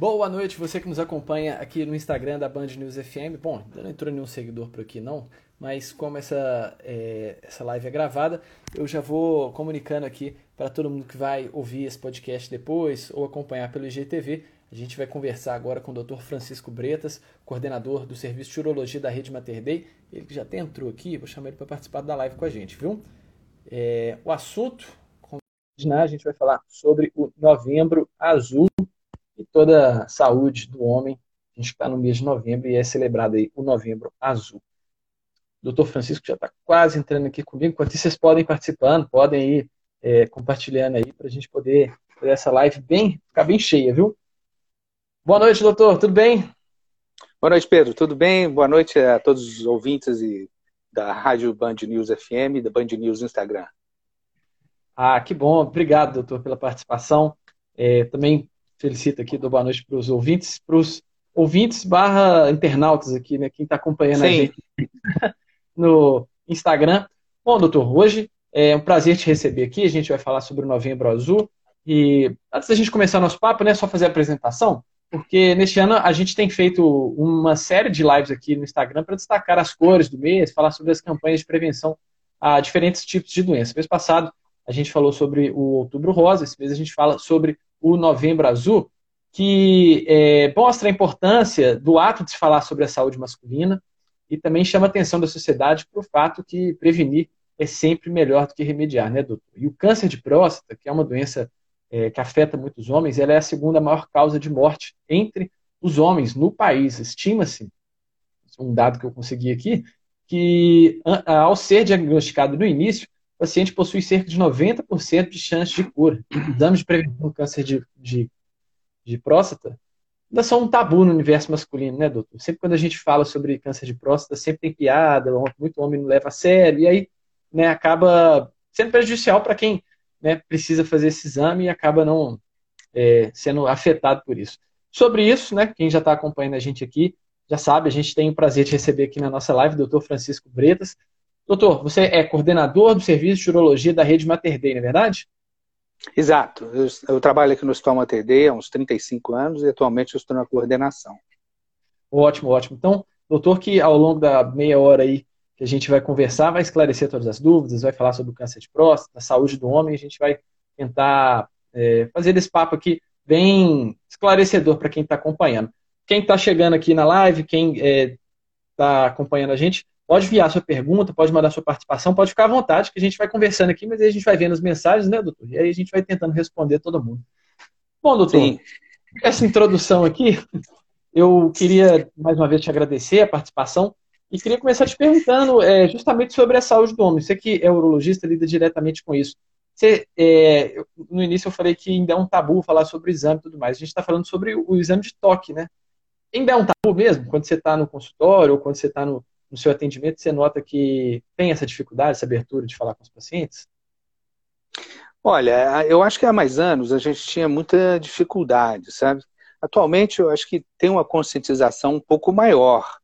Boa noite, você que nos acompanha aqui no Instagram da Band News FM. Bom, ainda não entrou nenhum seguidor por aqui não, mas como essa, é, essa live é gravada, eu já vou comunicando aqui para todo mundo que vai ouvir esse podcast depois ou acompanhar pelo IGTV. A gente vai conversar agora com o Dr. Francisco Bretas, coordenador do Serviço de Urologia da Rede Mater Dei. Ele que já até entrou aqui, vou chamar ele para participar da live com a gente, viu? É, o assunto, a gente vai falar sobre o Novembro Azul e toda a saúde do homem. A gente está no mês de novembro e é celebrado aí o Novembro Azul. O doutor Francisco já está quase entrando aqui comigo. Enquanto vocês podem participando, podem ir é, compartilhando aí para a gente poder fazer essa live bem, ficar bem cheia, viu? Boa noite, doutor. Tudo bem? Boa noite, Pedro. Tudo bem? Boa noite a todos os ouvintes e da Rádio Band News FM, da Band News Instagram. Ah, que bom. Obrigado, doutor, pela participação. É, também felicito aqui, dou boa noite para os ouvintes, para os ouvintes barra internautas aqui, né? Quem está acompanhando Sim. a gente no Instagram. Bom, doutor, hoje é um prazer te receber aqui. A gente vai falar sobre o Novembro Azul. E antes da gente começar nosso papo, né, só fazer a apresentação, porque neste ano a gente tem feito uma série de lives aqui no Instagram para destacar as cores do mês, falar sobre as campanhas de prevenção a diferentes tipos de doenças. Mês passado a gente falou sobre o Outubro Rosa, esse mês a gente fala sobre o Novembro Azul, que é, mostra a importância do ato de se falar sobre a saúde masculina e também chama a atenção da sociedade para o fato que prevenir é sempre melhor do que remediar, né, doutor? E o câncer de próstata, que é uma doença é, que afeta muitos homens, ela é a segunda maior causa de morte entre os homens no país. Estima-se, um dado que eu consegui aqui, que ao ser diagnosticado no início, paciente possui cerca de 90% de chance de cura. Exames de prevenção do câncer de, de, de próstata ainda são um tabu no universo masculino, né, doutor? Sempre quando a gente fala sobre câncer de próstata, sempre tem piada, muito homem não leva a sério, e aí né, acaba sendo prejudicial para quem né, precisa fazer esse exame e acaba não é, sendo afetado por isso. Sobre isso, né, quem já está acompanhando a gente aqui já sabe, a gente tem o prazer de receber aqui na nossa live o doutor Francisco Bretas, Doutor, você é coordenador do Serviço de Urologia da Rede Mater Dei, não é verdade? Exato. Eu, eu, trabalho aqui no Hospital Mater Dei há uns 35 anos e atualmente eu estou na coordenação. Ótimo, ótimo. Então, doutor, que ao longo da meia hora aí que a gente vai conversar, vai esclarecer todas as dúvidas, vai falar sobre o câncer de próstata, a saúde do homem, a gente vai tentar é, fazer esse papo aqui bem esclarecedor para quem está acompanhando. Quem está chegando aqui na live, quem está é, tá acompanhando a gente, Pode enviar sua pergunta, pode mandar sua participação, pode ficar à vontade, que a gente vai conversando aqui, mas aí a gente vai vendo as mensagens, né, doutor? E aí a gente vai tentando responder todo mundo. Bom, doutor, Sim. essa introdução aqui, eu queria mais uma vez te agradecer a participação e queria começar te perguntando é, justamente sobre a saúde do homem. Você que é urologista, lida diretamente com isso. Você, é, no início eu falei que ainda é um tabu falar sobre o exame e tudo mais. A gente está falando sobre o, o exame de toque, né? Ainda é um tabu mesmo, quando você está no consultório ou quando você está no, no seu atendimento, você nota que tem essa dificuldade, essa abertura de falar com os pacientes? Olha, eu acho que há mais anos a gente tinha muita dificuldade, sabe? Atualmente eu acho que tem uma conscientização um pouco maior,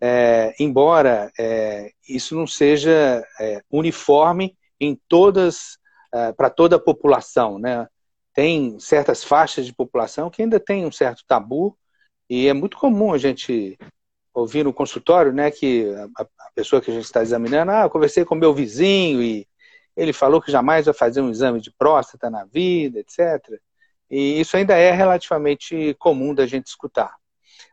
é, embora é, isso não seja é, uniforme em todas, é, para toda a população, né? Tem certas faixas de população que ainda tem um certo tabu e é muito comum a gente ouvir no consultório, né, que a, a pessoa que a gente está examinando, ah, eu conversei com meu vizinho e ele falou que jamais vai fazer um exame de próstata na vida, etc. E isso ainda é relativamente comum da gente escutar.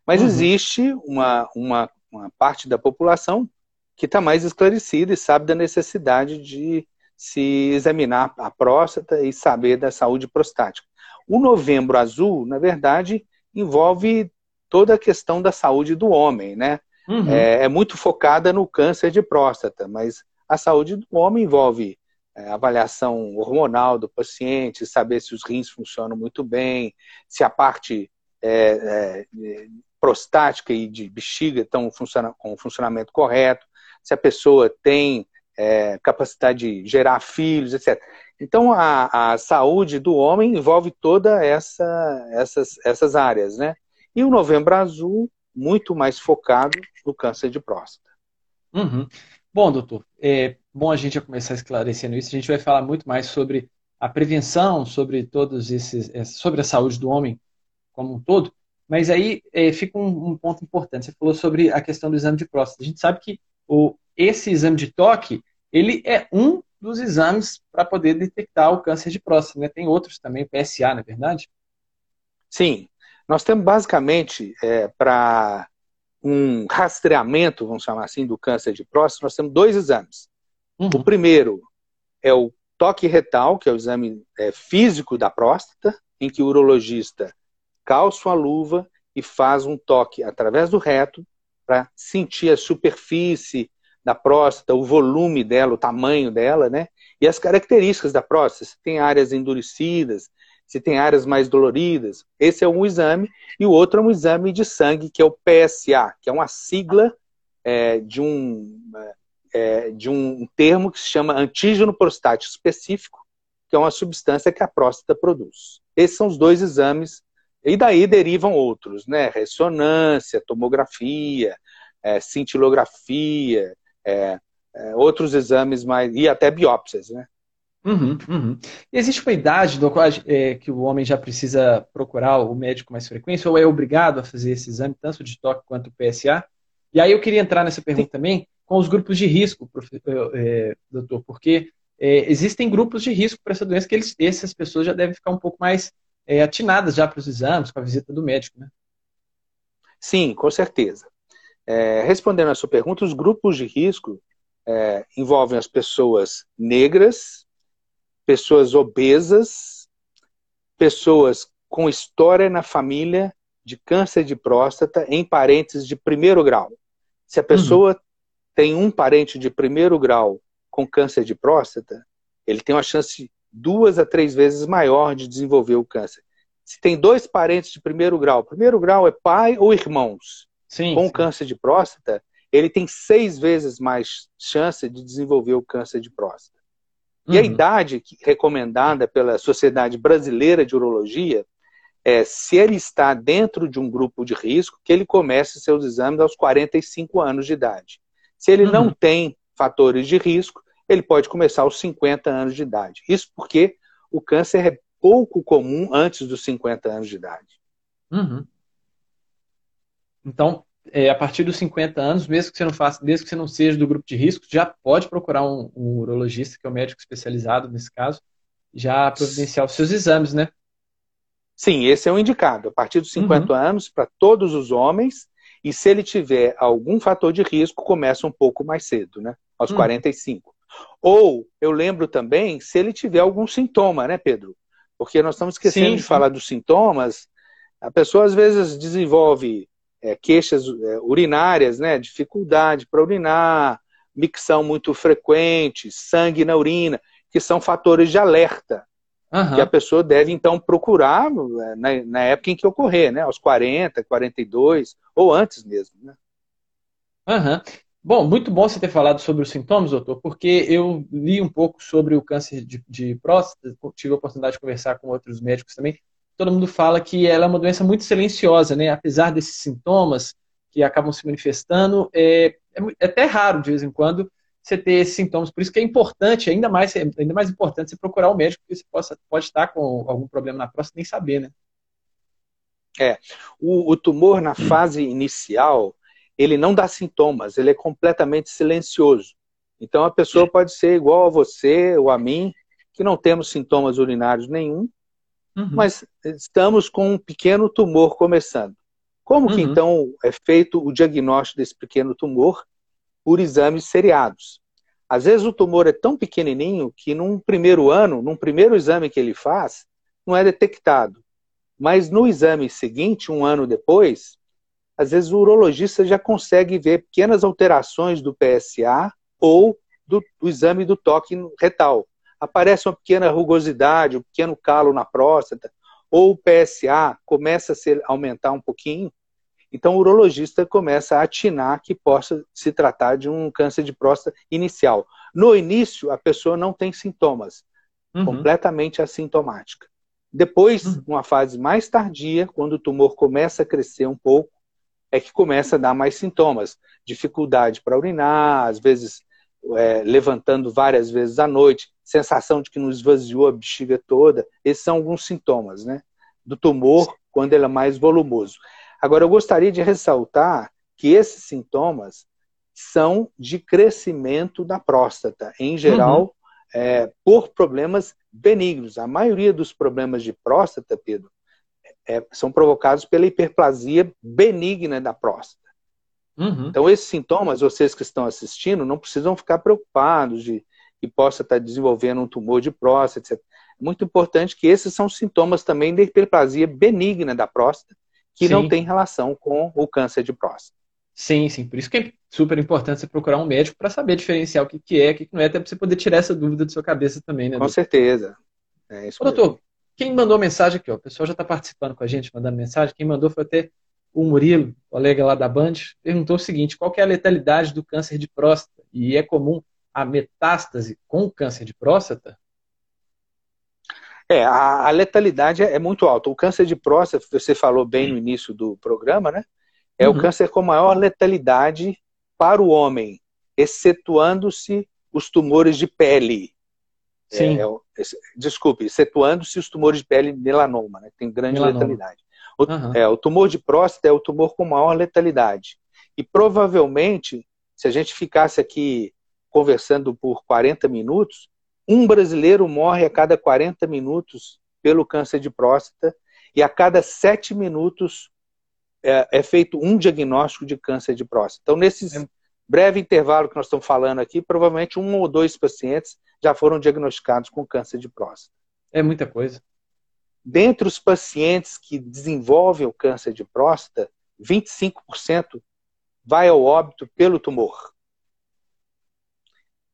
Mas uhum. existe uma, uma, uma parte da população que está mais esclarecida e sabe da necessidade de se examinar a próstata e saber da saúde prostática. O Novembro Azul, na verdade, envolve toda a questão da saúde do homem, né? Uhum. É, é, muito focada no câncer de próstata, mas a saúde do homem envolve é, avaliação hormonal do paciente, saber se os rins funcionam muito bem, se a parte é, é prostática e de bexiga estão funciona, com o funcionamento correto, se a pessoa tem é, capacidade de gerar filhos, etc. Então, a, a saúde do homem envolve toda essa, essas, essas áreas, né? E o Novembro Azul, muito mais focado no câncer de próstata. Uhum. Bom, doutor, é bom a gente já começar esclarecendo isso. A gente vai falar muito mais sobre a prevenção, sobre todos esses, é, sobre a saúde do homem como um todo. Mas aí é, fica um, um, ponto importante. Você falou sobre a questão do exame de próstata. A gente sabe que o, esse exame de toque, ele é um dos exames para poder detectar o câncer de próstata. Né? Tem outros também, PSA, não é verdade? Sim. Nós temos basicamente é, para um rastreamento, vamos chamar assim, do câncer de próstata, nós temos dois exames. Uhum. O primeiro é o toque retal, que é o exame é, físico da próstata, em que o urologista calça uma luva e faz um toque através do reto para sentir a superfície da próstata, o volume dela, o tamanho dela, né? E as características da próstata, se tem áreas endurecidas, se tem áreas mais doloridas. Esse é um exame. E o outro é um exame de sangue, que é o PSA, que é uma sigla é, de, um, é, de um termo que se chama antígeno prostático específico, que é uma substância que a próstata produz. Esses são os dois exames. E daí derivam outros, né? Ressonância, tomografia, é, cintilografia, é, é, outros exames mais. e até biópsias, né? Uhum, uhum. existe uma idade do qual é, que o homem já precisa procurar o médico mais frequência ou é obrigado a fazer esse exame, tanto de toque quanto PSA? E aí eu queria entrar nessa pergunta Sim. também com os grupos de risco, é, doutor, porque é, existem grupos de risco para essa doença que eles, essas pessoas já devem ficar um pouco mais atinadas já para os exames, com a visita do médico, né? Sim, com certeza. É, respondendo à sua pergunta, os grupos de risco é, envolvem as pessoas negras, pessoas obesas, pessoas com história na família de câncer de próstata em parentes de primeiro grau. Se a pessoa uhum. tem um parente de primeiro grau com câncer de próstata, ele tem uma chance duas a três vezes maior de desenvolver o câncer. Se tem dois parentes de primeiro grau, primeiro grau é pai ou irmãos, sim, com sim. câncer de próstata, ele tem seis vezes mais chance de desenvolver o câncer de próstata. E a uhum. idade recomendada pela Sociedade Brasileira de Urologia é, se ele está dentro de um grupo de risco, que ele comece seus exames aos 45 anos de idade. Se ele uhum. não tem fatores de risco, ele pode começar aos 50 anos de idade. Isso porque o câncer é pouco comum antes dos 50 anos de idade. Uhum. Então, é, a partir dos 50 anos, mesmo que você não faça, mesmo que você não seja do grupo de risco, já pode procurar um, um urologista, que é o um médico especializado nesse caso, já providenciar os seus exames, né? Sim, esse é o indicado. A partir dos 50 uhum. anos, para todos os homens, e se ele tiver algum fator de risco, começa um pouco mais cedo, né? Aos uhum. 45. Ou, eu lembro também, se ele tiver algum sintoma, né, Pedro? Porque nós estamos esquecendo sim, de sim. falar dos sintomas. A pessoa, às vezes, desenvolve é, queixas é, urinárias, né, dificuldade para urinar, micção muito frequente, sangue na urina, que são fatores de alerta. Uhum. Que a pessoa deve, então, procurar é, na, na, época em que ocorrer, né? Aos 40, 42, ou antes mesmo, né? Uhum. Bom, muito bom você ter falado sobre os sintomas, doutor, porque eu li um pouco sobre o câncer de, de próstata, tive a oportunidade de conversar com outros médicos também. Todo mundo fala que ela é uma doença muito silenciosa, né? Apesar desses sintomas que acabam se manifestando, é, é, é até raro de vez em quando você ter esses sintomas. Por isso que é importante, ainda mais, ainda mais importante, você procurar o um médico, porque você possa, pode estar com algum problema na próstata nem saber, né? É. O, o tumor na fase inicial, ele não dá sintomas, ele é completamente silencioso. Então a pessoa pode ser igual a você ou a mim, que não temos sintomas urinários nenhum, uhum. mas estamos com um pequeno tumor começando. Como uhum. que então é feito o diagnóstico desse pequeno tumor? Por exames seriados. Às vezes o tumor é tão pequenininho que num primeiro ano, num primeiro exame que ele faz, não é detectado. Mas no exame seguinte, um ano depois, às vezes o urologista já consegue ver pequenas alterações do PSA ou do, do exame do toque retal. Aparece uma pequena rugosidade, um pequeno calo na próstata, ou o PSA começa a se aumentar um pouquinho. Então o urologista começa a atinar que possa se tratar de um câncer de próstata inicial. No início, a pessoa não tem sintomas, uhum. completamente assintomática. Depois, uhum. uma fase mais tardia, quando o tumor começa a crescer um pouco, é que começa a dar mais sintomas. Dificuldade para urinar, às vezes é, levantando várias vezes à noite, sensação de que não esvaziou a bexiga toda. Esses são alguns sintomas, né? Do tumor quando ele é mais volumoso. Agora, eu gostaria de ressaltar que esses sintomas são de crescimento da próstata, em geral, uhum. é, por problemas benignos. A maioria dos problemas de próstata, Pedro, é, são provocados pela hiperplasia benigna da próstata. Uhum. Então, esses sintomas, vocês que estão assistindo, não precisam ficar preocupados de que possa estar desenvolvendo um tumor de próstata, etc. É muito importante que esses são sintomas também da hiperplasia benigna da próstata, que sim. não tem relação com o câncer de próstata. Sim, sim. Por isso que é super importante você procurar um médico para saber diferenciar o que, que é, o que, que não é, até para você poder tirar essa dúvida da sua cabeça também, né? Com doutor? certeza. É Ô, doutor, quem mandou mensagem aqui, ó, o pessoal já está participando com a gente, mandando mensagem. Quem mandou foi até o Murilo, colega lá da Band, perguntou o seguinte: qual é a letalidade do câncer de próstata? E é comum a metástase com câncer de próstata? É, a, a letalidade é, é, muito alta. O câncer de próstata, você falou bem no início do programa, né? É uhum. o câncer com maior letalidade para o homem, excetuando-se os tumores de pele. Sim. É, é, desculpe, excetuando-se os tumores de pele melanoma, né? Tem grande melanoma. letalidade. O, uhum. é, o tumor de próstata é o tumor com maior letalidade. E provavelmente, se a gente ficasse aqui conversando por 40 minutos, um brasileiro morre a cada 40 minutos pelo câncer de próstata e a cada 7 minutos é, é feito um diagnóstico de câncer de próstata. Então, nesse é. breve intervalo que nós estamos falando aqui, provavelmente um ou dois pacientes já foram diagnosticados com câncer de próstata. É muita coisa. Dentre os pacientes que desenvolvem o câncer de próstata, 25% vai ao óbito pelo tumor.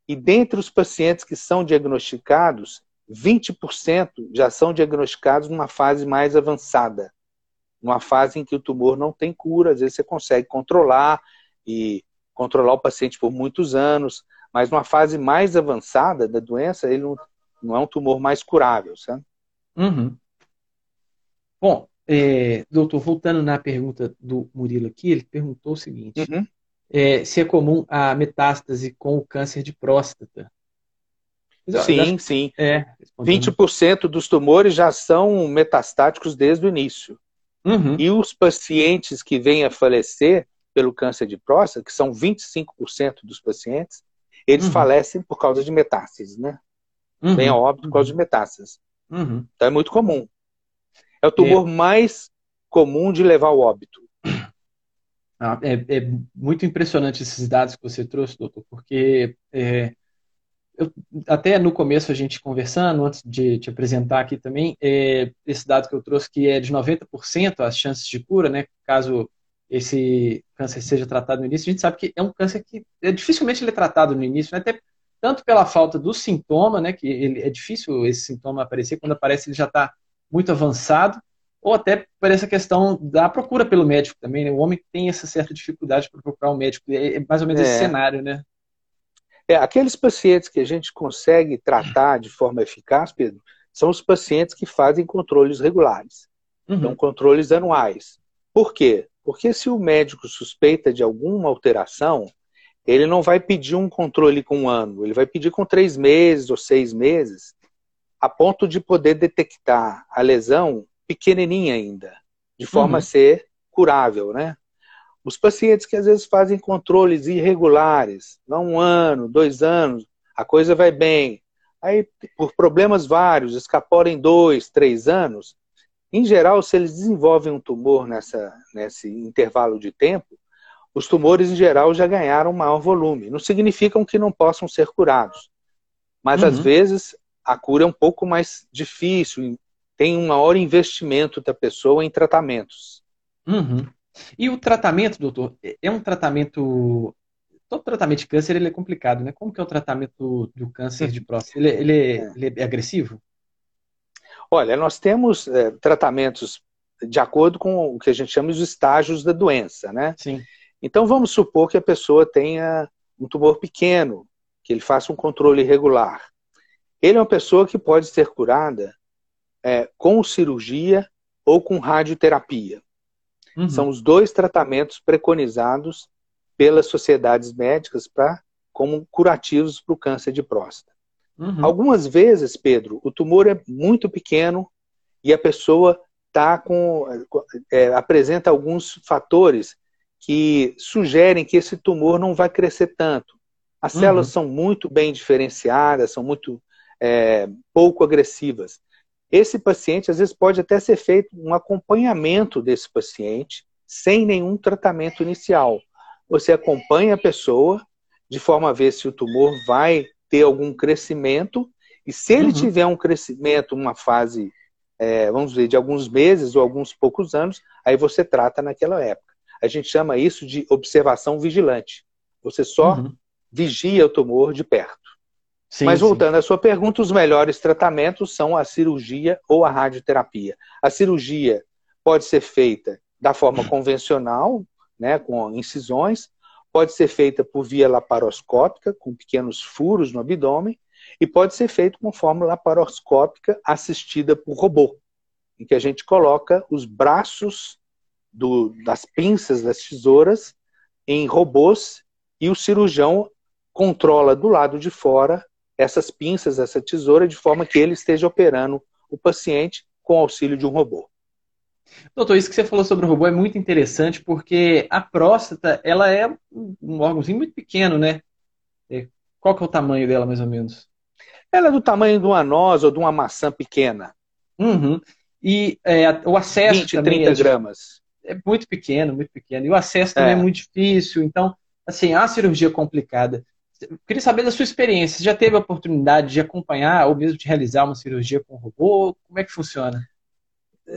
E dentre os pacientes que são diagnosticados, 20% já são diagnosticados numa fase mais avançada, numa fase em que o tumor não tem cura, às vezes você consegue controlar e controlar o paciente por muitos anos, mas numa fase mais avançada da doença, ele não, não é um tumor mais curável, sabe? Uhum. Bom, é, doutor, voltando na pergunta do Murilo aqui, ele perguntou o seguinte: uhum. é, se é comum a metástase com o câncer de próstata? Sim, sim. É, 20% dos tumores já são metastáticos desde o início. Uhum. E os pacientes que vêm a falecer pelo câncer de próstata, que são 25% dos pacientes, eles uhum. falecem por causa de metástases, né? Uhum. Vem a óbito por causa de metástases. Uhum. Então é muito comum. É o tumor é. mais comum de levar ao óbito. Ah, é, é, muito impressionante esses dados que você trouxe, doutor, porque é, eu, até no começo a gente conversando, antes de te apresentar aqui também, é, esse dado que eu trouxe que é de 90% as chances de cura, né, caso esse câncer seja tratado no início, a gente sabe que é um câncer que é, dificilmente ele é tratado no início, né, até tanto pela falta do sintoma, né, que ele, é difícil esse sintoma aparecer, quando aparece ele já está muito avançado, ou até por essa questão da procura pelo médico também, né? O homem tem essa certa dificuldade para procurar um médico, é, é mais ou menos é. esse cenário, né? É, aqueles pacientes que a gente consegue tratar de forma eficaz, Pedro, são os pacientes que fazem controles regulares. Uhum. Então, controles anuais. Por quê? Porque se o médico suspeita de alguma alteração, ele não vai pedir um controle com um ano, ele vai pedir com três meses ou seis meses, a ponto de poder detectar a lesão pequenininha ainda, de forma uhum. a ser curável, né? Os pacientes que às vezes fazem controles irregulares, não um ano, dois anos, a coisa vai bem. Aí, por problemas vários, escaporam em dois, três anos. Em geral, se eles desenvolvem um tumor nessa, nesse intervalo de tempo, os tumores, em geral, já ganharam maior volume. Não significam que não possam ser curados. Mas, uhum. às vezes, a cura é um pouco mais difícil, tem um maior investimento da pessoa em tratamentos. Uhum. E o tratamento, doutor, é um tratamento. Todo tratamento de câncer ele é complicado, né? Como que é o tratamento do câncer de próstata? Ele, ele, é, ele é agressivo? Olha, nós temos é, tratamentos de acordo com o que a gente chama de estágios da doença, né? Sim. Então vamos supor que a pessoa tenha um tumor pequeno, que ele faça um controle regular. Ele é uma pessoa que pode ser curada é, com cirurgia ou com radioterapia. Uhum. São os dois tratamentos preconizados pelas sociedades médicas para como curativos para o câncer de próstata. Uhum. Algumas vezes, Pedro, o tumor é muito pequeno e a pessoa tá com, é, apresenta alguns fatores que sugerem que esse tumor não vai crescer tanto. As uhum. células são muito bem diferenciadas, são muito é, pouco agressivas. Esse paciente, às vezes, pode até ser feito um acompanhamento desse paciente sem nenhum tratamento inicial. Você acompanha a pessoa de forma a ver se o tumor vai ter algum crescimento, e se ele uhum. tiver um crescimento, uma fase, é, vamos dizer, de alguns meses ou alguns poucos anos, aí você trata naquela época. A gente chama isso de observação vigilante. Você só uhum. vigia o tumor de perto. Sim, Mas voltando sim. à sua pergunta, os melhores tratamentos são a cirurgia ou a radioterapia. A cirurgia pode ser feita da forma convencional, né, com incisões, pode ser feita por via laparoscópica, com pequenos furos no abdômen, e pode ser feito com forma laparoscópica assistida por robô, em que a gente coloca os braços do, das pinças das tesouras em robôs e o cirurgião controla do lado de fora essas pinças, essa tesoura, de forma que ele esteja operando o paciente com auxílio de um robô. Doutor, isso que você falou sobre o robô é muito interessante porque a próstata ela é um órgãozinho muito pequeno, né? É, qual que é o tamanho dela, mais ou menos? Ela é do tamanho de uma noz ou de uma maçã pequena. Uhum. E é, o acesso 20, também 30 é gramas. É muito pequeno, muito pequeno. E o acesso também é, é muito difícil. Então, assim, é uma cirurgia complicada. Queria saber da sua experiência. Você já teve a oportunidade de acompanhar ou mesmo de realizar uma cirurgia com robô? Como é que funciona?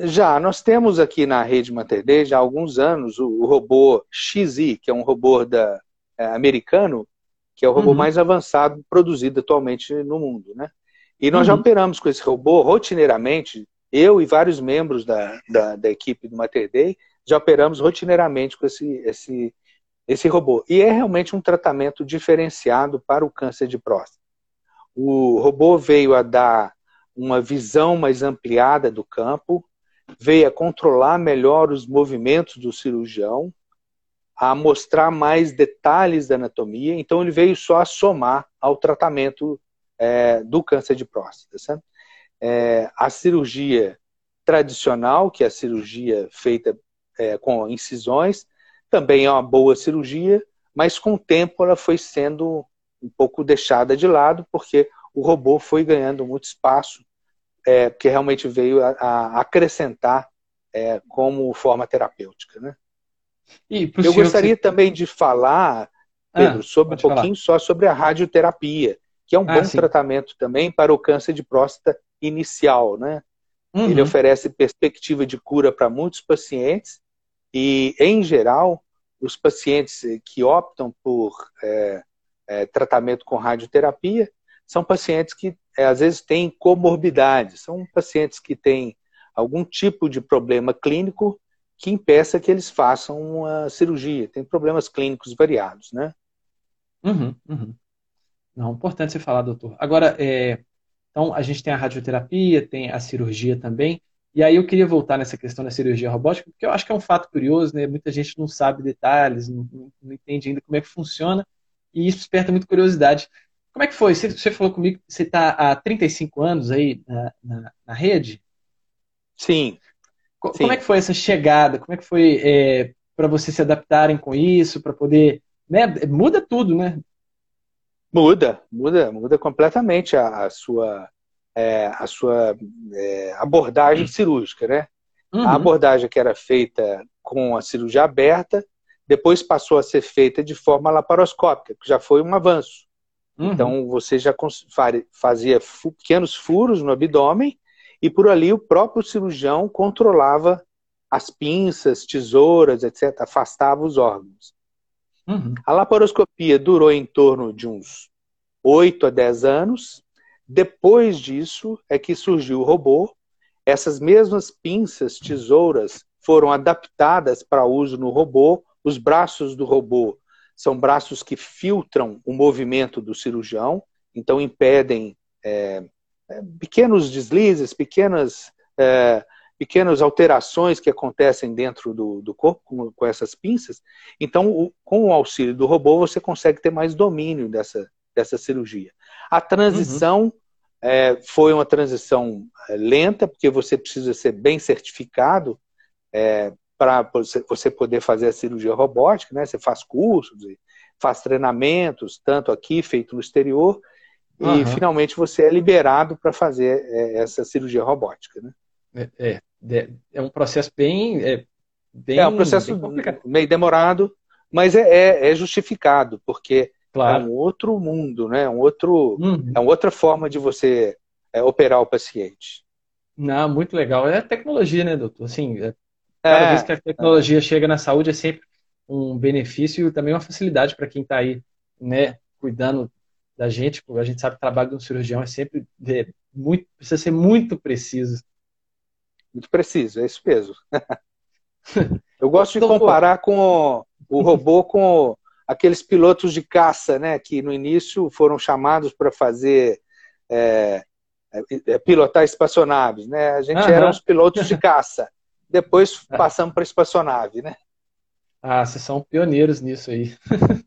Já, nós temos aqui na rede Mater já há alguns anos o, robô XI, que é um robô da, é, americano, que é o robô uhum. mais avançado produzido atualmente no mundo, né? E nós uhum. já operamos com esse robô rotineiramente, eu e vários membros da, da, da equipe do Mater Day já operamos rotineiramente com esse, esse, esse robô. E é realmente um tratamento diferenciado para o câncer de próstata. O robô veio a dar uma visão mais ampliada do campo, veio a controlar melhor os movimentos do cirurgião, a mostrar mais detalhes da anatomia. Então, ele veio só a somar ao tratamento é, do câncer de próstata. É, a cirurgia tradicional, que é a cirurgia feita é, com incisões, também é uma boa cirurgia, mas com o tempo ela foi sendo um pouco deixada de lado, porque o robô foi ganhando muito espaço, é, que realmente veio a, a acrescentar é, como forma terapêutica. Né? Eu gostaria também de falar, Pedro, ah, sobre um pouquinho falar. só sobre a radioterapia, que é um ah, bom sim. tratamento também para o câncer de próstata inicial, né? Uhum. Ele oferece perspectiva de cura para muitos pacientes e, em geral, os pacientes que optam por é, é, tratamento com radioterapia são pacientes que, é, às vezes, têm comorbidades, são pacientes que têm algum tipo de problema clínico que impeça que eles façam uma cirurgia. Tem problemas clínicos variados, né? Uhum, uhum. Não, importante você falar, doutor. Agora, é, então, a gente tem a radioterapia, tem a cirurgia também. E aí eu queria voltar nessa questão da cirurgia robótica, porque eu acho que é um fato curioso, né? Muita gente não sabe detalhes, não, não entende ainda como é que funciona, e isso desperta muita curiosidade. Como é que foi? Você, você falou comigo que você está há 35 anos aí na, na, na rede? Sim. Como é que foi essa chegada? Como é que foi é, para vocês se adaptarem com isso, para poder. Né? Muda tudo, né? Muda, muda, muda completamente a, a sua, é, a sua é, abordagem cirúrgica, né? Uhum. A abordagem que era feita com a cirurgia aberta, depois passou a ser feita de forma laparoscópica, que já foi um avanço. Uhum. Então você já fazia pequenos furos no abdômen e por ali o próprio cirurgião controlava as pinças, tesouras, etc., afastava os órgãos. Uhum. A laparoscopia durou em torno de uns 8 a 10 anos. Depois disso é que surgiu o robô. Essas mesmas pinças, tesouras, foram adaptadas para uso no robô. Os braços do robô são braços que filtram o movimento do cirurgião, então impedem é, é, pequenos deslizes, pequenas, é, pequenas alterações que acontecem dentro do, do corpo com, com, essas pinças. Então, o, com o auxílio do robô, você consegue ter mais domínio dessa, dessa cirurgia. A transição uhum. É, foi uma transição é, lenta, porque você precisa ser bem certificado é, para você poder fazer a cirurgia robótica, né? Você faz cursos, faz treinamentos, tanto aqui feito no exterior, uhum. e finalmente você é liberado para fazer é, essa cirurgia robótica, né? É, é, é um processo bem, é, bem é um processo meio demorado, mas é, é, justificado porque claro. é um outro mundo, né? Um outro, uhum. é uma outra forma de você operar o paciente. Não, muito legal. É tecnologia, né, doutor? Assim, cada vez que a tecnologia chega na saúde é sempre um benefício e também uma facilidade para quem está aí, né, cuidando da gente. A gente sabe que o trabalho de um cirurgião é sempre é, muito, precisa ser muito preciso. Muito preciso, é isso mesmo. Eu gosto de comparar com o robô com aqueles pilotos de caça, né, que no início foram chamados para fazer é, é, é, pilotar espaçonaves, né? A gente uhum. era os pilotos de caça. Depois passamos para espaçonave, né? Ah, vocês são pioneiros nisso aí.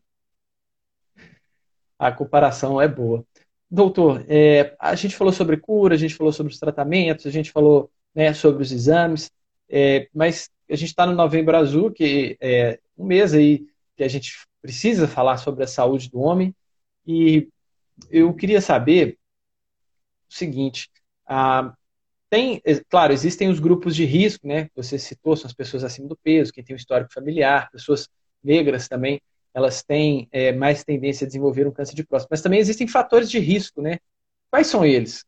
a comparação é boa. Doutor, é, a gente falou sobre cura, a gente falou sobre os tratamentos, a gente falou né, sobre os exames, é, mas a gente está no Novembro Azul, que é um mês aí que a gente precisa falar sobre a saúde do homem, e eu queria saber o seguinte, ah, tem, é, claro, existem os grupos de risco, né? Você citou, são as pessoas acima do peso, quem tem um histórico familiar, pessoas negras também, elas têm é, mais tendência a desenvolver um câncer de próstata. Mas também existem fatores de risco, né? Quais são eles?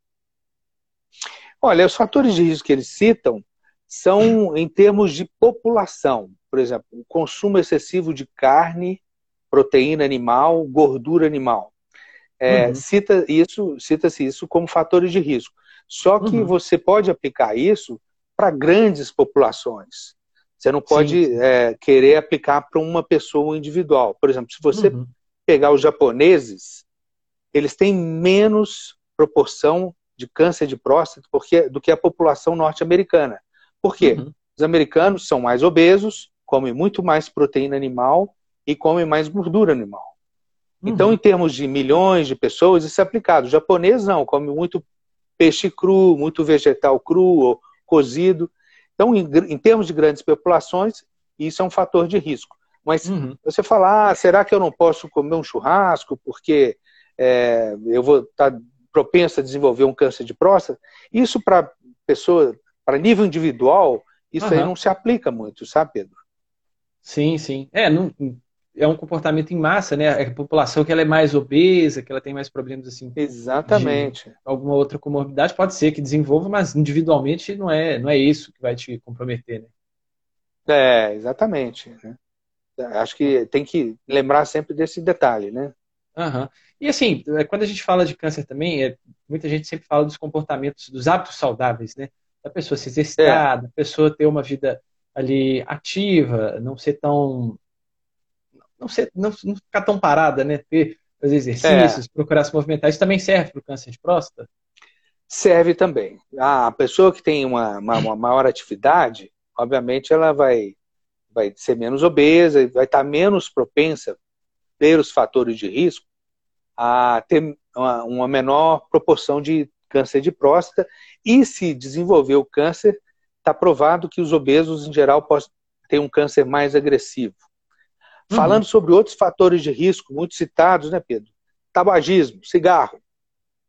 Olha, os fatores de risco que eles citam são em termos de população. Por exemplo, o consumo excessivo de carne, proteína animal, gordura animal. É, uhum. Cita isso, cita-se isso como fatores de risco. Só que uhum. você pode aplicar isso para grandes populações. Você não pode é, querer aplicar para uma pessoa individual. Por exemplo, se você uhum. pegar os japoneses, eles têm menos proporção de câncer de próstata porque, do que a população norte-americana. Por quê? Uhum. Os americanos são mais obesos, comem muito mais proteína animal e comem mais gordura animal. Então, uhum. em termos de milhões de pessoas, isso é aplicado. O japonês não, come muito peixe cru, muito vegetal cru ou cozido. Então, em, em termos de grandes populações, isso é um fator de risco. Mas uhum. você fala, ah, será que eu não posso comer um churrasco porque é, eu vou estar tá propenso a desenvolver um câncer de próstata? Isso para pessoa, para nível individual, isso uhum. aí não se aplica muito, sabe, Pedro? Sim, sim. É, não, é um comportamento em massa, né? A população que ela é mais obesa, que ela tem mais problemas assim. Exatamente. Alguma outra comorbidade pode ser que desenvolva, mas individualmente não é, não é isso que vai te comprometer, né? É, exatamente. Né? Acho que tem que lembrar sempre desse detalhe, né? Uhum. E assim, é, quando a gente fala de câncer também, é, muita gente sempre fala dos comportamentos, dos hábitos saudáveis, né? Da pessoa se exercitar, é. da pessoa ter uma vida ali ativa, não ser tão não, ser, não, não ficar tão parada, né? Ter fazer exercícios, é. procurar se movimentar. Isso também serve para o câncer de próstata? Serve também. A pessoa que tem uma, uma, uma maior atividade, obviamente, ela vai, vai ser menos obesa, vai estar menos propensa, pelos fatores de risco, a ter uma, uma menor proporção de câncer de próstata. E se desenvolver o câncer, está provado que os obesos, em geral, podem ter um câncer mais agressivo. Uhum. Falando sobre outros fatores de risco, muito citados, né, Pedro? Tabagismo, cigarro.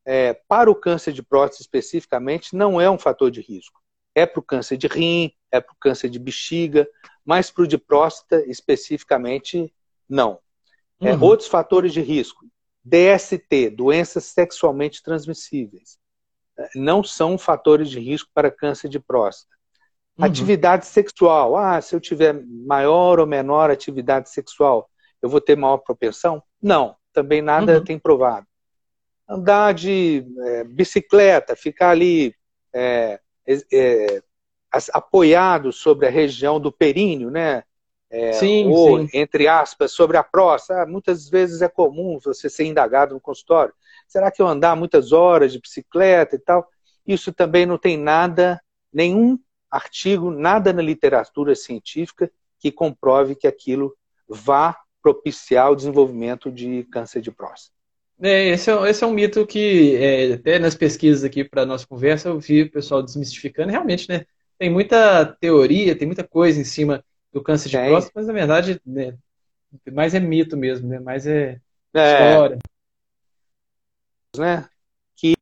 É, para o câncer de próstata especificamente, não é um fator de risco. É para o câncer de rim, é para o câncer de bexiga, mas para o de próstata especificamente, não. É, uhum. outros fatores de risco. DST, doenças sexualmente transmissíveis, é, não são fatores de risco para câncer de próstata. Uhum. Atividade sexual. Ah, se eu tiver maior ou menor atividade sexual, eu vou ter maior propensão? Não, também nada uhum. tem provado. Andar de é, bicicleta, ficar ali é, é, apoiado sobre a região do períneo, né? É, sim, ou, sim. entre aspas, sobre a próstata. Ah, muitas vezes é comum você ser indagado no consultório. Será que eu andar muitas horas de bicicleta e tal? Isso também não tem nada, nenhum artigo, nada na literatura científica que comprove que aquilo vá propiciar o desenvolvimento de câncer de próstata. É, esse, é, esse é um mito que, é, até nas pesquisas aqui para nossa conversa, eu vi o pessoal desmistificando. Realmente, né? Tem muita teoria, tem muita coisa em cima do câncer de próstata, mas na verdade, né, mais é mito mesmo, né? Mais é, é história. Né? Que,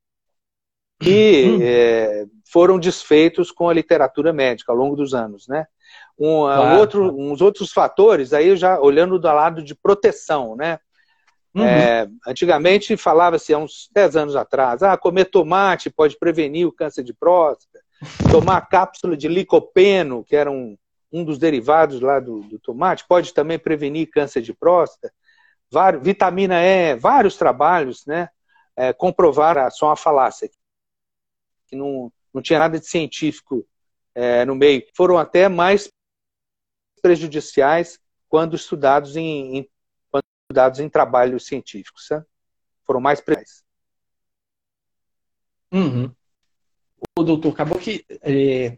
que é, foram desfeitos com a literatura médica ao longo dos anos, né? Um, claro, outro, claro. Uns outros fatores, aí já olhando do lado de proteção, né? Uhum. É, antigamente falava-se, há uns 10 anos atrás, ah, comer tomate pode prevenir o câncer de próstata, tomar cápsula de licopeno, que era um, um dos derivados lá do, do tomate, pode também prevenir câncer de próstata, vitamina E, vários trabalhos né, é, comprovaram só uma falácia, que não, não tinha nada de científico é, no meio. Foram até mais prejudiciais quando estudados em, em quando estudados em trabalhos científicos. Sabe? Foram mais prejudiciais. Uhum. O doutor, acabou que é,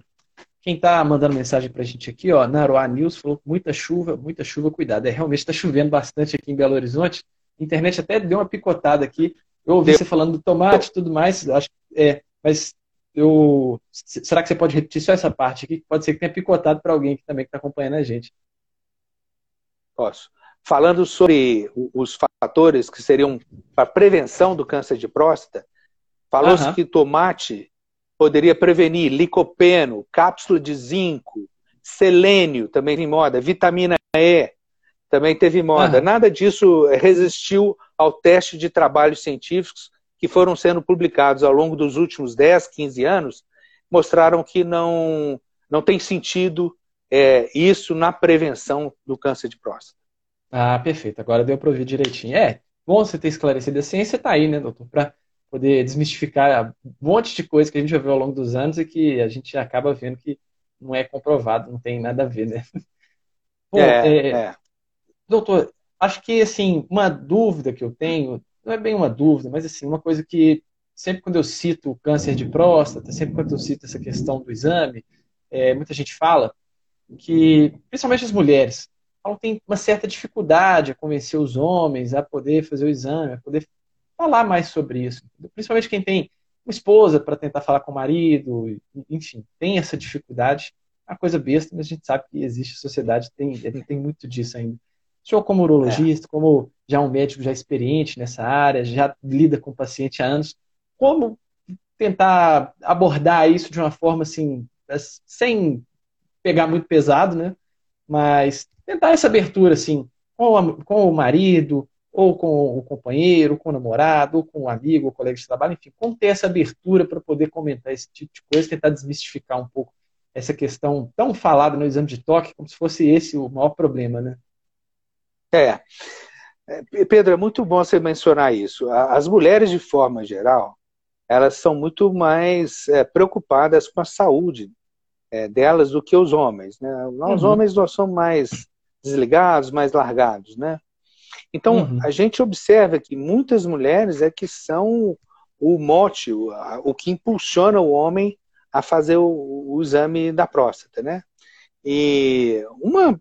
quem está mandando mensagem para a gente aqui, ó, Naroá News, falou muita chuva, muita chuva, cuidado. É, realmente está chovendo bastante aqui em Belo Horizonte. A internet até deu uma picotada aqui. Eu ouvi deu. você falando do tomate e tudo mais, acho, é, mas eu, será que você pode repetir só essa parte aqui? Pode ser que tenha picotado para alguém que também está acompanhando a gente. Posso. Falando sobre os fatores que seriam para prevenção do câncer de próstata, falou-se que tomate poderia prevenir licopeno, cápsula de zinco, selênio, também em moda, vitamina E, também teve moda. Nada disso resistiu ao teste de trabalhos científicos que foram sendo publicados ao longo dos últimos 10, 15 anos, mostraram que não, não tem sentido é, isso na prevenção do câncer de próstata. Ah, perfeito. Agora deu para ouvir direitinho. É, bom você ter esclarecido a ciência, está aí, né, doutor, para poder desmistificar um monte de coisa que a gente já viu ao longo dos anos e que a gente acaba vendo que não é comprovado, não tem nada a ver, né? Bom, é, é, é. Doutor, acho que, assim, uma dúvida que eu tenho não é bem uma dúvida, mas assim, uma coisa que sempre quando eu cito o câncer de próstata, sempre quando eu cito essa questão do exame, é, muita gente fala que, principalmente as mulheres, falam que tem uma certa dificuldade a convencer os homens a poder fazer o exame, a poder falar mais sobre isso. Principalmente quem tem uma esposa para tentar falar com o marido, enfim, tem essa dificuldade. É uma coisa besta, mas a gente sabe que existe, a sociedade tem, tem muito disso ainda. O senhor, como urologista, é. como já um médico já experiente nessa área, já lida com o paciente há anos, como tentar abordar isso de uma forma assim, sem pegar muito pesado, né? Mas tentar essa abertura assim, com, a, com o marido, ou com o companheiro, com o namorado, ou com um amigo, ou colega de trabalho, enfim, como ter essa abertura para poder comentar esse tipo de coisa, tentar desmistificar um pouco essa questão tão falada no exame de toque, como se fosse esse o maior problema, né? É. é. Pedro, é muito bom você mencionar isso. As mulheres, de forma geral, elas são muito mais é, preocupadas com a saúde é, delas do que os homens. Né? Nós, uhum. homens, nós somos mais desligados, mais largados, né? Então, uhum. a gente observa que muitas mulheres é que são o mote, o, o que impulsiona o homem a fazer o, o exame da próstata, né? E uma,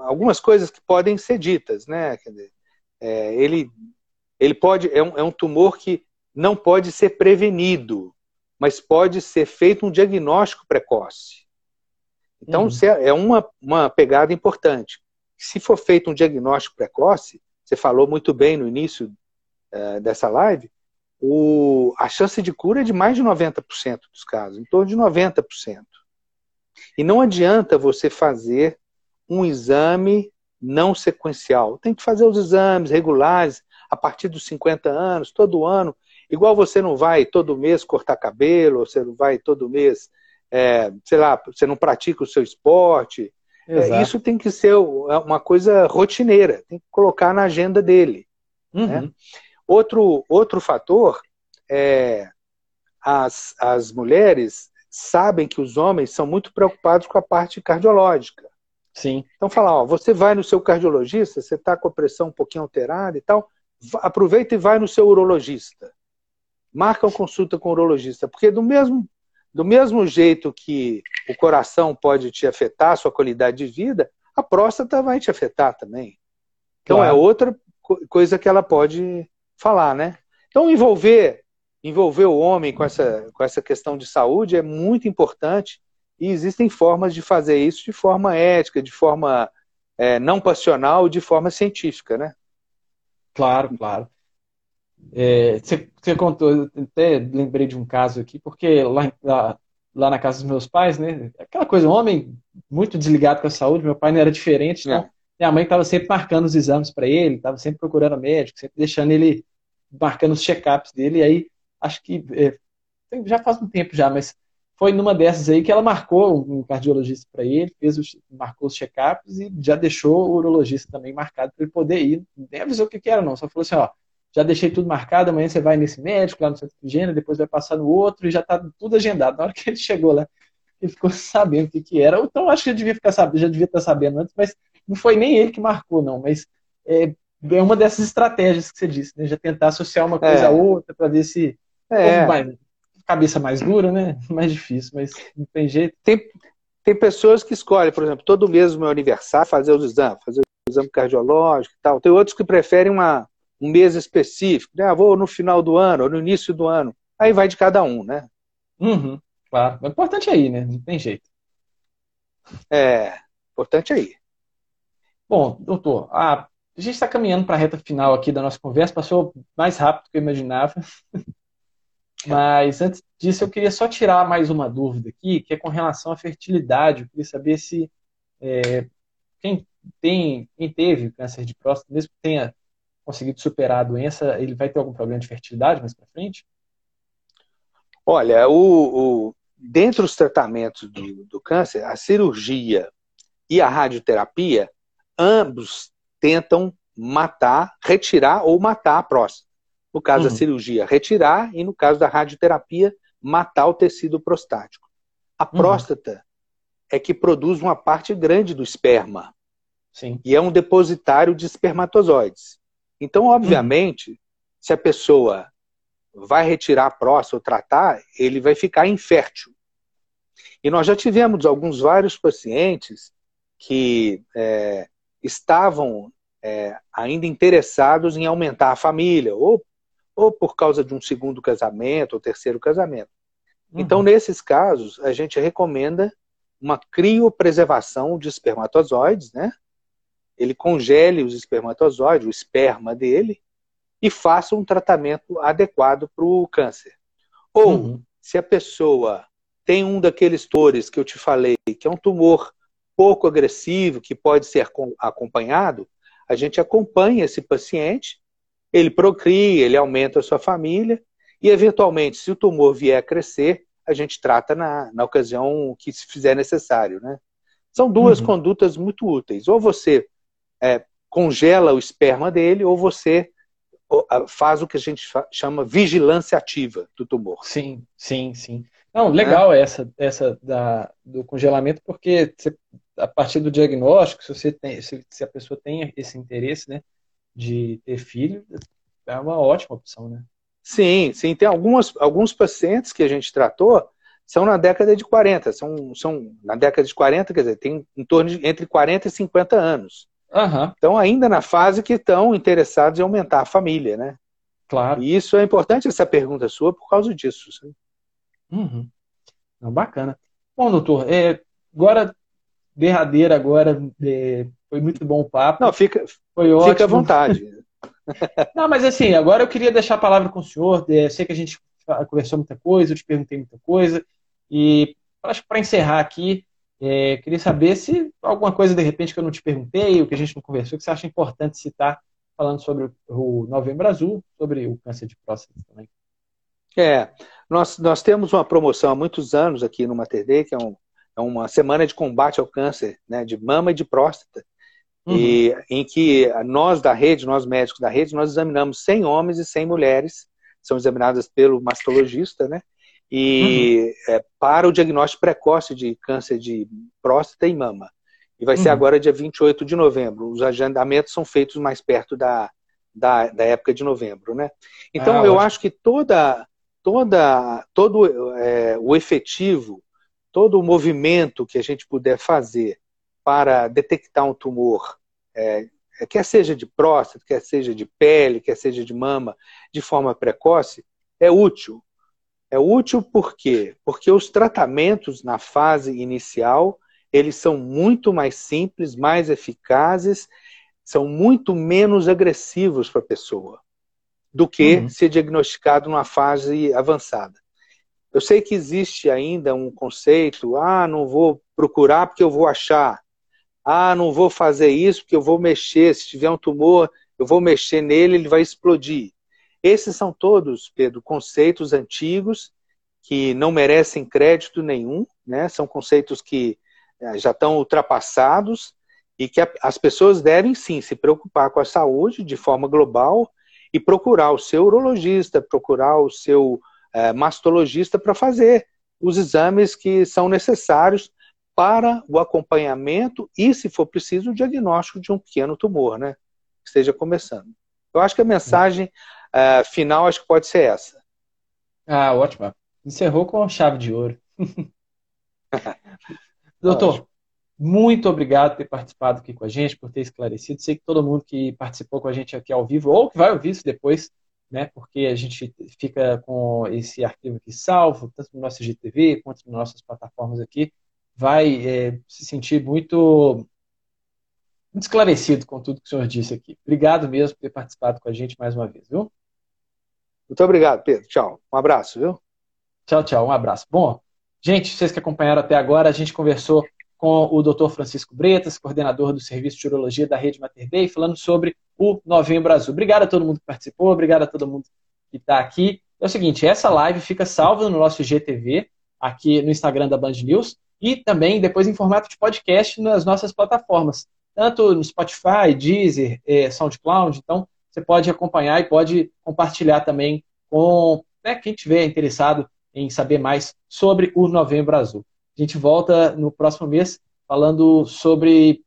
algumas coisas que podem ser ditas, né? É, ele, ele pode é um, é um tumor que não pode ser prevenido, mas pode ser feito um diagnóstico precoce. Então, uhum. é uma, uma pegada importante. Se for feito um diagnóstico precoce, você falou muito bem no início uh, dessa live, o, a chance de cura é de mais de 90% dos casos, em torno de 90%. E não adianta você fazer um exame não sequencial. Tem que fazer os exames regulares a partir dos 50 anos, todo ano. Igual você não vai todo mês cortar cabelo, você não vai todo mês, é, sei lá, você não pratica o seu esporte. É, isso tem que ser uma coisa rotineira, tem que colocar na agenda dele. Uhum. Né? Outro, outro fator é as, as mulheres sabem que os homens são muito preocupados com a parte cardiológica. Sim. Então fala, ó, você vai no seu cardiologista, você está com a pressão um pouquinho alterada e tal, aproveita e vai no seu urologista. Marca uma consulta com o urologista, porque do mesmo, do mesmo jeito que o coração pode te afetar, a sua qualidade de vida, a próstata vai te afetar também. Então é claro. é outra coisa que ela pode falar, né? Então, envolver, envolver o homem com essa, com essa questão de saúde é muito importante e existem formas de fazer isso de forma ética, de forma é, não passional, de forma científica, né? Claro, claro. É, você, você, contou, até lembrei de um caso aqui, porque lá, lá, lá, na casa dos meus pais, né? Aquela coisa, um homem muito desligado com a saúde, meu pai não era diferente, então é. minha mãe estava sempre marcando os exames para ele, estava sempre procurando médico, sempre deixando ele marcando os check-ups dele, e aí acho que é, já faz um tempo já, mas foi numa dessas aí que ela marcou um cardiologista para ele, fez os, marcou os check-ups e já deixou o urologista também marcado para ele poder ir. Nem avisou o que, que era, não, só falou assim: ó, já deixei tudo marcado, amanhã você vai nesse médico lá no centro de higiene, depois vai passar no outro e já está tudo agendado. Na hora que ele chegou lá, ele ficou sabendo o que, que era. Então acho que eu devia ficar sabendo, já devia estar sabendo antes, mas não foi nem ele que marcou, não. Mas é, é uma dessas estratégias que você disse, né? Já tentar associar uma coisa é. a outra para ver se. É. Vai, cabeça mais dura, né? Mais difícil, mas não tem jeito. Tem, tem pessoas que escolhem, por exemplo, todo mês no meu aniversário fazer os exames, fazer o exame cardiológico e tal. Tem outros que preferem uma, um mês específico, né? Ah, vou no final do ano, ou no início do ano. Aí vai de cada um, né? Uhum, claro. O importante é aí, né? Não tem jeito. É, importante é aí. Bom, doutor, a, a gente está caminhando para a reta final aqui da nossa conversa, passou mais rápido do que eu imaginava. Mas antes disso, eu queria só tirar mais uma dúvida aqui, que é com relação à fertilidade. Eu queria saber se é, quem tem, quem teve câncer de próstata, mesmo que tenha conseguido superar a doença, ele vai ter algum problema de fertilidade mais para frente? Olha, o, o, dentre os tratamentos do, do câncer, a cirurgia e a radioterapia, ambos tentam matar, retirar ou matar a próstata. No caso uhum. da cirurgia, retirar, e no caso da radioterapia, matar o tecido prostático. A uhum. próstata é que produz uma parte grande do esperma. Sim. E é um depositário de espermatozoides. Então, obviamente, uhum. se a pessoa vai retirar a próstata ou tratar, ele vai ficar infértil. E nós já tivemos alguns vários pacientes que é, estavam é, ainda interessados em aumentar a família, ou ou por causa de um segundo casamento ou terceiro casamento. Uhum. Então, nesses casos, a gente recomenda uma criopreservação de espermatozoides, né? Ele congele os espermatozoides, o esperma dele, e faça um tratamento adequado para o câncer. Ou, uhum. se a pessoa tem um daqueles tumores que eu te falei, que é um tumor pouco agressivo, que pode ser acompanhado, a gente acompanha esse paciente ele procria, ele aumenta a sua família e, eventualmente, se o tumor vier a crescer, a gente trata na, na ocasião que se fizer necessário, né? São duas uhum. condutas muito úteis. Ou você é, congela o esperma dele, ou você faz o que a gente chama vigilância ativa do tumor. Sim, sim, sim. Não, legal é. essa, essa da, do congelamento, porque você, a partir do diagnóstico, se, você tem, se, se a pessoa tem esse interesse, né, de ter filho, é uma ótima opção, né? Sim, sim. Tem algumas, alguns pacientes que a gente tratou são na década de 40. São, são na década de 40, quer dizer, tem em torno de entre 40 e 50 anos. Uhum. Então, ainda na fase que estão interessados em aumentar a família, né? Claro. E isso é importante, essa pergunta sua, por causa disso. Uhum. Não, bacana. Bom, doutor, é, agora, derradeira agora, é, foi muito bom o papo. Não, fica, foi ótimo. Fica à vontade. Não, mas assim, agora eu queria deixar a palavra com o senhor. Eu é, sei que a gente conversou muita coisa, eu te perguntei muita coisa. E acho que para encerrar aqui, é, queria saber se alguma coisa de repente que eu não te perguntei, ou que a gente não conversou, que você acha importante citar, falando sobre o Novembro Azul, sobre o câncer de próstata também. É, nós, nós temos uma promoção há muitos anos aqui no Mater Day, que é, um, é uma semana de combate ao câncer né, de mama e de próstata uhum. e, em que nós da rede, nós médicos da rede, nós examinamos 100 homens e 100 mulheres, são examinadas pelo mastologista, né? E uhum. é, para o diagnóstico precoce de câncer de próstata e mama. E vai uhum. ser agora dia 28 de novembro. Os agendamentos são feitos mais perto da, da, da época de novembro, né? Então ah, eu ótimo. acho que toda, toda, todo é, o efetivo, todo o movimento que a gente puder fazer para detectar um tumor é, quer seja de próstata, quer seja de pele, quer seja de mama, de forma precoce, é útil. É útil por quê? Porque os tratamentos na fase inicial, eles são muito mais simples, mais eficazes, são muito menos agressivos para a pessoa do que uhum. ser diagnosticado numa fase avançada. Eu sei que existe ainda um conceito, ah, não vou procurar porque eu vou achar. Ah, não vou fazer isso porque eu vou mexer. Se tiver um tumor, eu vou mexer nele, ele vai explodir. Esses são todos, Pedro, conceitos antigos que não merecem crédito nenhum, né? São conceitos que eh, já estão ultrapassados e que as pessoas devem sim se preocupar com a saúde de forma global e procurar o seu urologista, procurar o seu é, mastologista para fazer os exames que são necessários para o acompanhamento e, se for preciso, o diagnóstico de um pequeno tumor, né? Que esteja começando. Eu acho que a mensagem é, final acho que pode ser essa. Ah, ótimo. Encerrou com a chave de ouro. Doutor, muito obrigado por ter participado aqui com a gente, por ter esclarecido. Sei que todo mundo que participou com a gente aqui ao vivo, ou que vai ouvir isso depois, né? Porque a gente fica com esse arquivo aqui salvo, tanto no nosso GTV quanto nas nossas plataformas aqui, vai é, se sentir muito, muito esclarecido com tudo que o senhor disse aqui. Obrigado mesmo por ter participado com a gente mais uma vez, viu? Muito obrigado, Pedro. Tchau. Um abraço, viu? Tchau, tchau. Um abraço. Bom, gente, vocês que acompanharam até agora, a gente conversou com o Dr. Francisco Bretas, coordenador do Serviço de Urologia da Rede Mater Dei, falando sobre o Novembro Azul. Obrigado a todo mundo que participou, obrigado a todo mundo que está aqui. É o seguinte, essa live fica salva no nosso GTV, aqui no Instagram da Band News, e também depois em formato de podcast nas nossas plataformas, tanto no Spotify, Deezer, eh, SoundCloud. Então, você pode acompanhar e pode compartilhar também com né, quem estiver interessado em saber mais sobre o Novembro Azul. A gente volta no próximo mês falando sobre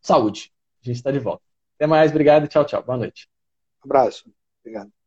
saúde. A gente está de volta. Até mais, obrigado, tchau, tchau. Boa noite. Um abraço. Obrigado.